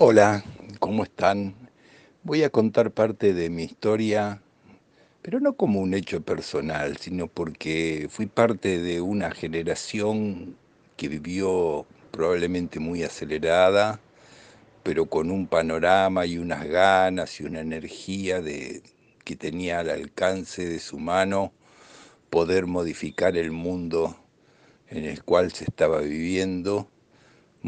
Hola, ¿cómo están? Voy a contar parte de mi historia, pero no como un hecho personal, sino porque fui parte de una generación que vivió probablemente muy acelerada, pero con un panorama y unas ganas y una energía de, que tenía al alcance de su mano poder modificar el mundo en el cual se estaba viviendo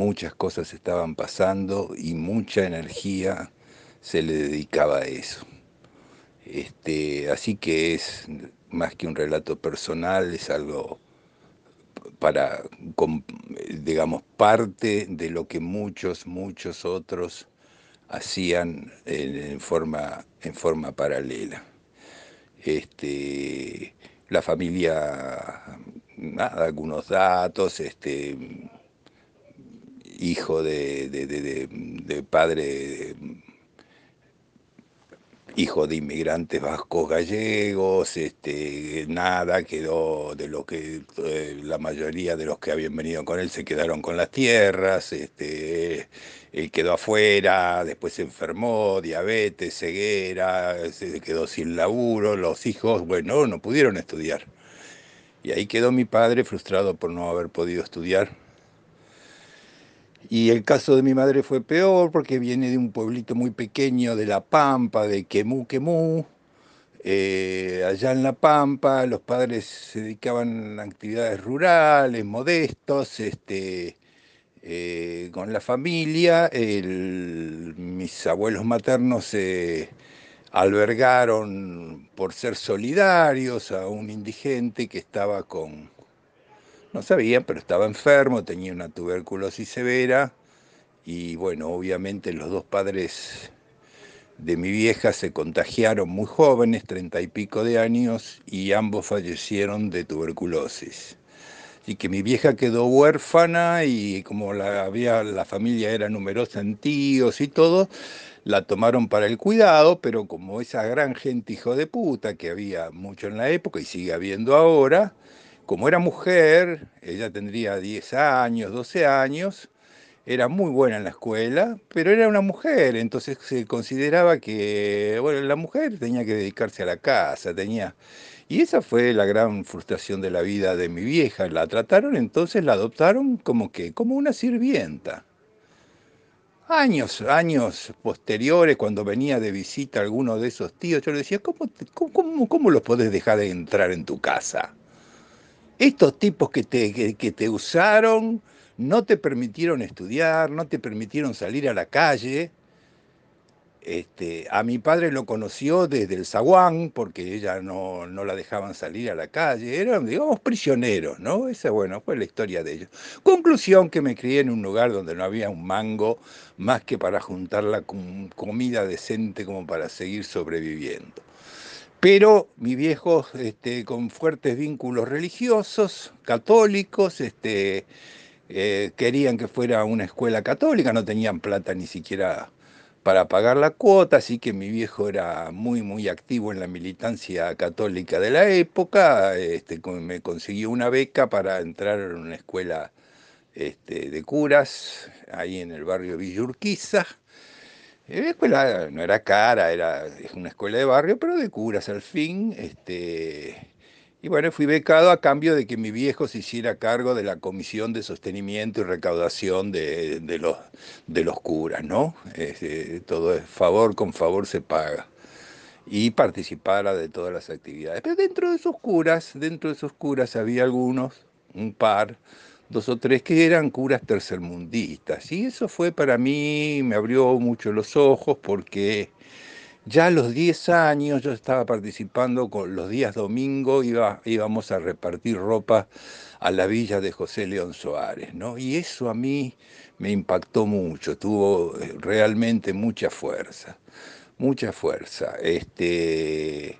muchas cosas estaban pasando y mucha energía se le dedicaba a eso. Este, así que es más que un relato personal, es algo para, digamos, parte de lo que muchos, muchos otros hacían en, forma, en forma paralela. Este, la familia, nada, algunos datos, este, hijo de, padre, hijo de inmigrantes vascos gallegos, este, nada, quedó de lo que eh, la mayoría de los que habían venido con él se quedaron con las tierras, este, él quedó afuera, después se enfermó, diabetes, ceguera, se quedó sin laburo, los hijos, bueno, no pudieron estudiar. Y ahí quedó mi padre frustrado por no haber podido estudiar y el caso de mi madre fue peor porque viene de un pueblito muy pequeño de La Pampa, de Quemú, Quemú. Eh, allá en La Pampa los padres se dedicaban a actividades rurales, modestos, este, eh, con la familia. mis abuelos maternos se albergaron por ser solidarios a un indigente que estaba con no sabían, pero estaba enfermo, tenía una tuberculosis severa y bueno, obviamente los dos padres de mi vieja se contagiaron muy jóvenes, treinta y pico de años, y ambos fallecieron de tuberculosis. Así que mi vieja quedó huérfana y como la, había, la familia era numerosa en tíos y todo, la tomaron para el cuidado, pero como esa gran gente hijo de puta que había mucho en la época y sigue habiendo ahora, como era mujer, ella tendría 10 años, 12 años, era muy buena en la escuela, pero era una mujer, entonces se consideraba que, bueno, la mujer tenía que dedicarse a la casa, tenía... Y esa fue la gran frustración de la vida de mi vieja. La trataron, entonces la adoptaron como que, como una sirvienta. Años, años posteriores, cuando venía de visita alguno de esos tíos, yo le decía, ¿cómo, cómo, cómo los podés dejar de entrar en tu casa? Estos tipos que te, que, te usaron no te permitieron estudiar, no te permitieron salir a la calle. Este, a mi padre lo conoció desde el zaguán, porque ella no, no, la dejaban salir a la calle, eran, digamos, prisioneros, ¿no? Esa, bueno, fue la historia de ellos. Conclusión que me crié en un lugar donde no había un mango más que para juntar la comida decente como para seguir sobreviviendo. Pero mi viejo, este, con fuertes vínculos religiosos, católicos, este, eh, querían que fuera una escuela católica, no tenían plata ni siquiera para pagar la cuota, así que mi viejo era muy, muy activo en la militancia católica de la época, este, me consiguió una beca para entrar en una escuela este, de curas, ahí en el barrio Villurquiza, la escuela no era cara, era una escuela de barrio, pero de curas al fin. Este, y bueno, fui becado a cambio de que mi viejo se hiciera cargo de la comisión de sostenimiento y recaudación de, los, de los curas, ¿no? Este, todo es favor con favor se paga. Y participara de todas las actividades. Pero dentro de esos curas, dentro de esos curas había algunos, un par, dos o tres que eran curas tercermundistas. Y eso fue para mí, me abrió mucho los ojos porque ya a los 10 años yo estaba participando con los días domingo, iba, íbamos a repartir ropa a la villa de José León Soares, ¿no? Y eso a mí me impactó mucho, tuvo eh, realmente mucha fuerza, mucha fuerza. Este,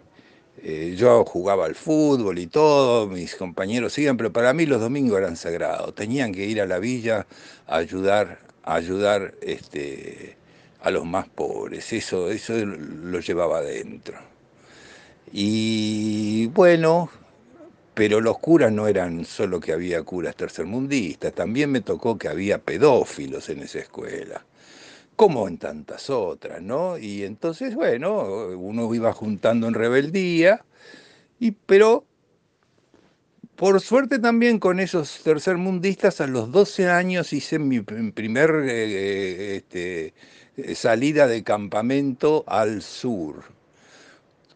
yo jugaba al fútbol y todo, mis compañeros siguen, pero para mí los domingos eran sagrados. Tenían que ir a la villa a ayudar, a ayudar este, a los más pobres. Eso, eso lo llevaba adentro. Y bueno, pero los curas no eran solo que había curas tercermundistas, también me tocó que había pedófilos en esa escuela como en tantas otras, ¿no? Y entonces, bueno, uno iba juntando en rebeldía, y, pero por suerte también con esos tercermundistas, a los 12 años hice mi primer eh, este, salida de campamento al sur.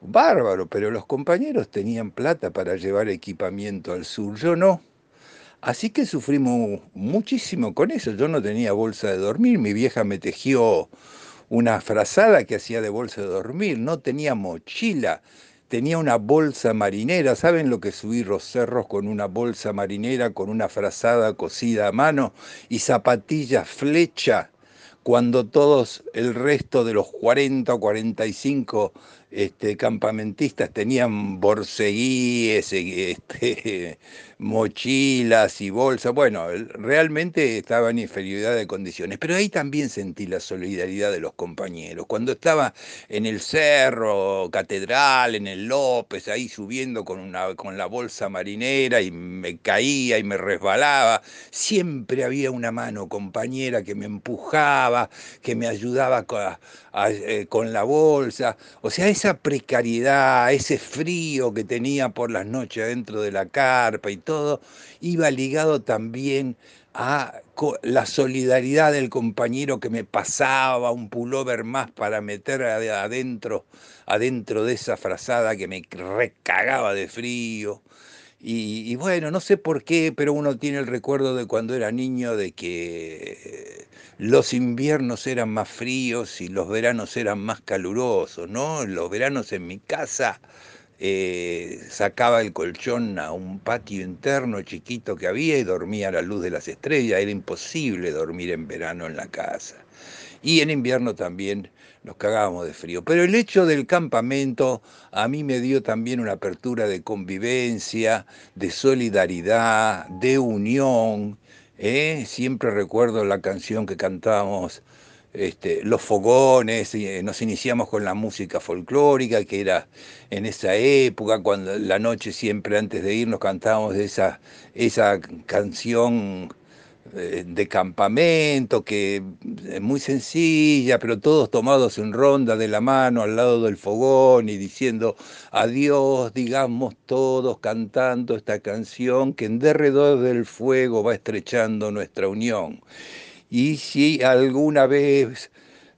Bárbaro, pero los compañeros tenían plata para llevar equipamiento al sur, yo no. Así que sufrimos muchísimo con eso. Yo no tenía bolsa de dormir, mi vieja me tejió una frazada que hacía de bolsa de dormir, no tenía mochila, tenía una bolsa marinera. ¿Saben lo que subir los cerros con una bolsa marinera, con una frazada cosida a mano y zapatillas flecha? Cuando todos el resto de los 40 o 45 este, campamentistas tenían borseguíes, este, mochilas y bolsas. Bueno, realmente estaba en inferioridad de condiciones, pero ahí también sentí la solidaridad de los compañeros. Cuando estaba en el cerro, catedral, en el López, ahí subiendo con, una, con la bolsa marinera y me caía y me resbalaba, siempre había una mano compañera que me empujaba, que me ayudaba eh, con la bolsa. O sea, esa precariedad, ese frío que tenía por las noches dentro de la carpa y todo, iba ligado también a la solidaridad del compañero que me pasaba un pullover más para meter adentro, adentro de esa frazada que me recagaba de frío. Y, bueno, no sé por qué, pero uno tiene el recuerdo de cuando era niño de que los inviernos eran más fríos y los veranos eran más calurosos, ¿no? Los veranos en mi casa eh, sacaba el colchón a un patio interno chiquito que había y dormía a la luz de las estrellas. Era imposible dormir en verano en la casa. Y en invierno también nos cagábamos de frío. Pero el hecho del campamento a mí me dio también una apertura de convivencia, de solidaridad, de unión. ¿eh? Siempre recuerdo la canción que cantábamos este, los fogones, eh, nos iniciamos con la música folclórica, que era en esa época, cuando la noche siempre antes de irnos cantábamos esa, esa canción de campamento, que es muy sencilla, pero todos tomados en ronda de la mano al lado del fogón y diciendo adiós, digamos todos cantando esta canción que en derredor del fuego va estrechando nuestra unión. Y si alguna vez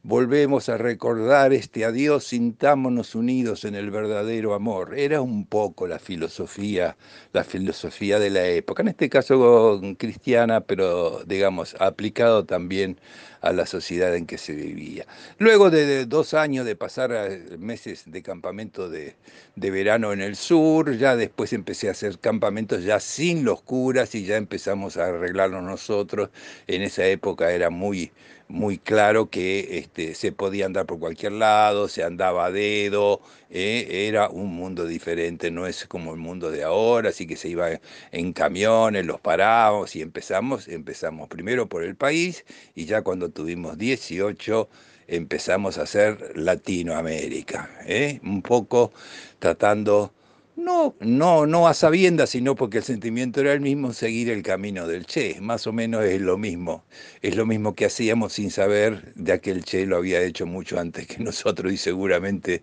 volvemos a recordar este adiós, sintámonos unidos en el verdadero amor. Era un poco la filosofía, la filosofía de la época, en este caso cristiana, pero digamos, aplicado también a la sociedad en que se vivía. Luego de dos años de pasar eh, meses de campamento de, verano en el sur, ya después empecé a hacer campamentos ya sin los curas y ya empezamos a arreglarnos nosotros. En esa época era muy, muy claro que este, se podía andar por cualquier lado, se andaba a dedo, eh, era un mundo diferente, no es como el mundo de ahora, así que se iba en camiones, los parábamos y empezamos, empezamos primero por el país y ya cuando tuvimos 18 empezamos a hacer Latinoamérica, ¿eh? un poco tratando, no, no, no a sabiendas, sino porque el sentimiento era el mismo, seguir el camino del Che, más o menos es lo mismo, es lo mismo que hacíamos sin saber de aquel Che lo había hecho mucho antes que nosotros y seguramente,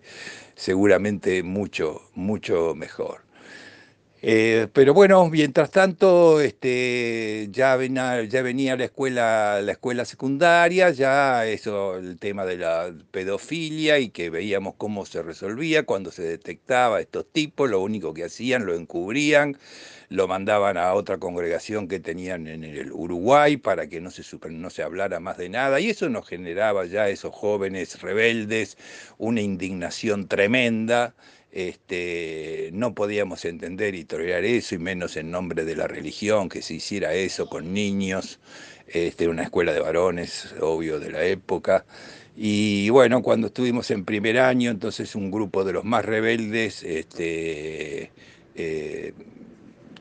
seguramente mucho, mucho mejor. Eh, pero bueno, mientras tanto, este, ya, venía, ya la escuela, la escuela secundaria, ya eso, el tema de la pedofilia y que veíamos cómo se resolvía cuando se detectaba estos tipos, lo único que hacían, lo encubrían, lo mandaban a otra congregación que tenían en el Uruguay para que no se, no se hablara más de nada, y eso nos generaba ya esos jóvenes rebeldes una indignación tremenda este, no podíamos entender y tolerar eso, y menos en nombre de la religión, que se hiciera eso con niños, este, una escuela de varones, obvio, de la época. Y bueno, cuando estuvimos en primer año, entonces un grupo de los más rebeldes este, eh,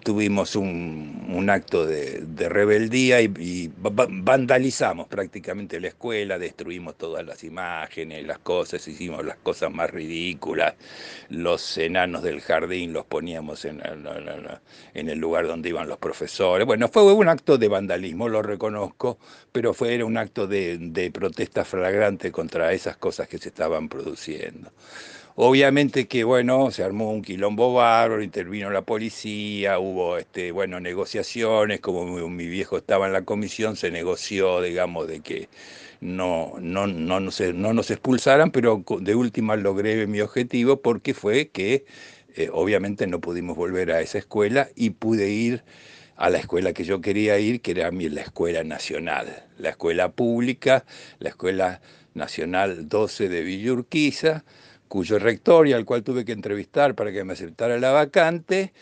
tuvimos un, acto de, rebeldía y, vandalizamos prácticamente la escuela, destruimos todas las imágenes, las cosas, hicimos las cosas más ridículas, los enanos del jardín los poníamos en, el lugar donde iban los profesores. Bueno, fue un acto de vandalismo, lo reconozco, pero fue era un acto de protesta flagrante contra esas cosas que se estaban produciendo. Obviamente que, bueno, se armó un quilombo bárbaro, intervino la policía, hubo, este, bueno, negociaciones, como mi, viejo estaba en la comisión, se negoció, digamos, de que no, no, no, nos, no nos expulsaran, pero de última logré mi objetivo porque fue que, eh, obviamente, no pudimos volver a esa escuela y pude ir a la escuela que yo quería ir, que era la escuela nacional, la escuela pública, la escuela nacional 12 de Villurquiza, cuyo rector y al cual tuve que entrevistar para que me aceptara la vacante,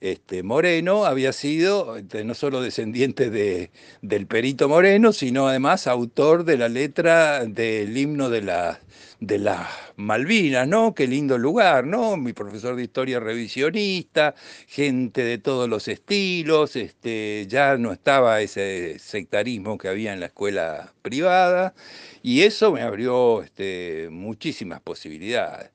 este, Moreno había sido este, no solo descendiente de, del perito Moreno, sino además autor de la letra del himno de la de las Malvinas, ¿no? Qué lindo lugar, ¿no? Mi profesor de historia revisionista, gente de todos los estilos, este, ya no estaba ese sectarismo que había en la escuela privada, y eso me abrió este, muchísimas posibilidades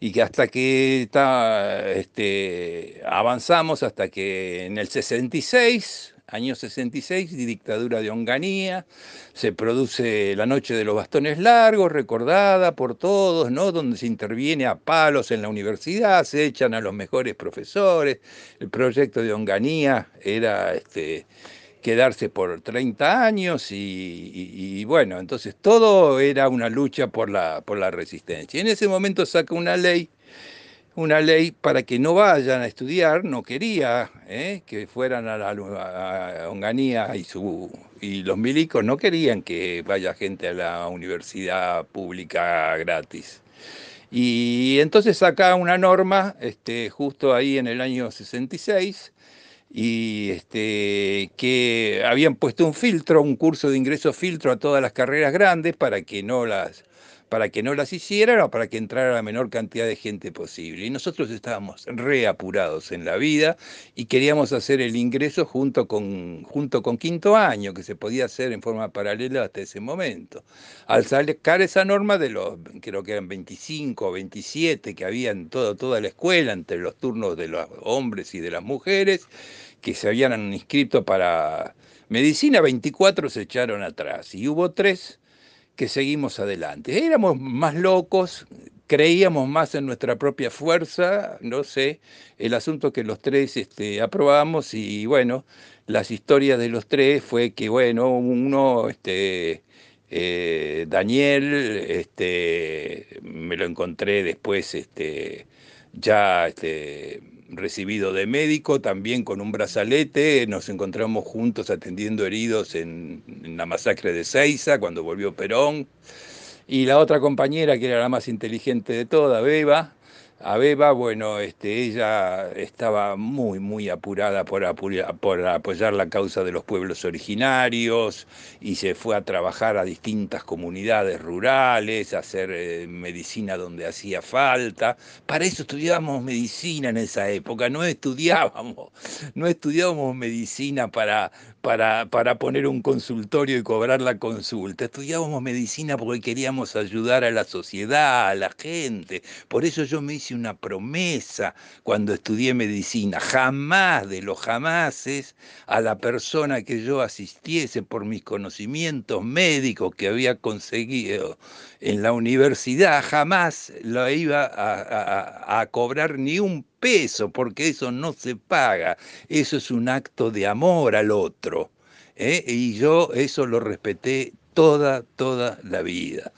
y que hasta que está, este, avanzamos, hasta que en el 66, año 66, dictadura de Onganía, se produce la Noche de los Bastones Largos, recordada por todos, ¿no? donde se interviene a palos en la universidad, se echan a los mejores profesores, el proyecto de Onganía era... Este, quedarse por 30 años y, bueno, entonces todo era una lucha por la, por la resistencia. Y en ese momento saca una ley, una ley para que no vayan a estudiar, no quería ¿eh? que fueran a la su, y los milicos no querían que vaya gente a la universidad pública gratis. Y entonces saca una norma, este, justo ahí en el año 66, y este, que habían puesto un filtro, un curso de ingreso filtro a todas las carreras grandes para que no las para que no las hicieran o para que entrara la menor cantidad de gente posible. Y nosotros estábamos reapurados en la vida y queríamos hacer el ingreso junto con, junto con quinto año, que se podía hacer en forma paralela hasta ese momento. Al sacar esa norma de los, creo que eran 25 o 27 que había en todo, toda la escuela, entre los turnos de los hombres y de las mujeres, que se habían inscrito para medicina, 24 se echaron atrás y hubo tres que seguimos adelante. Éramos más locos, creíamos más en nuestra propia fuerza, no sé, el asunto que los tres este, aprobamos y bueno, las historias de los tres fue que bueno, uno, este, eh, Daniel, este, me lo encontré después, este, ya, este, recibido de médico, también con un brazalete, nos encontramos juntos atendiendo heridos en, la masacre de Seiza, cuando volvió Perón, y la otra compañera, que era la más inteligente de todas, Beba, a Beba, bueno, este, ella estaba muy, muy apurada por, por, apoyar la causa de los pueblos originarios y se fue a trabajar a distintas comunidades rurales, a hacer eh, medicina donde hacía falta. Para eso estudiábamos medicina en esa época, no estudiábamos, no estudiábamos medicina para, para, para poner un consultorio y cobrar la consulta, estudiábamos medicina porque queríamos ayudar a la sociedad, a la gente. Por eso yo me hice una promesa cuando estudié medicina, jamás de los jamases a la persona que yo asistiese por mis conocimientos médicos que había conseguido en la universidad, jamás lo iba a, cobrar ni un peso, porque eso no se paga, eso es un acto de amor al otro. ¿eh? Y yo eso lo respeté toda, toda la vida.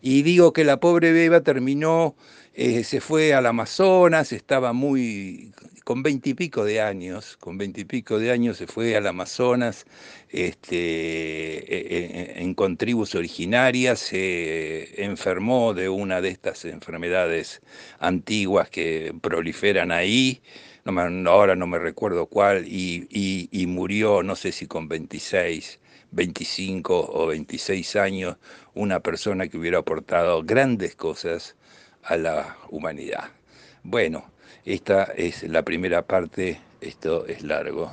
Y digo que la pobre Beba terminó eh, se fue al Amazonas, estaba muy, con veintipico de años, con veintipico de años se fue al Amazonas este, e, e, en, con tribus originarias, se enfermó de una de estas enfermedades antiguas que proliferan ahí, no ahora no me recuerdo cuál, y, y murió, no sé si con 26. 25 o 26 años, una persona que hubiera aportado grandes cosas a la humanidad. Bueno, esta es la primera parte esto es largo.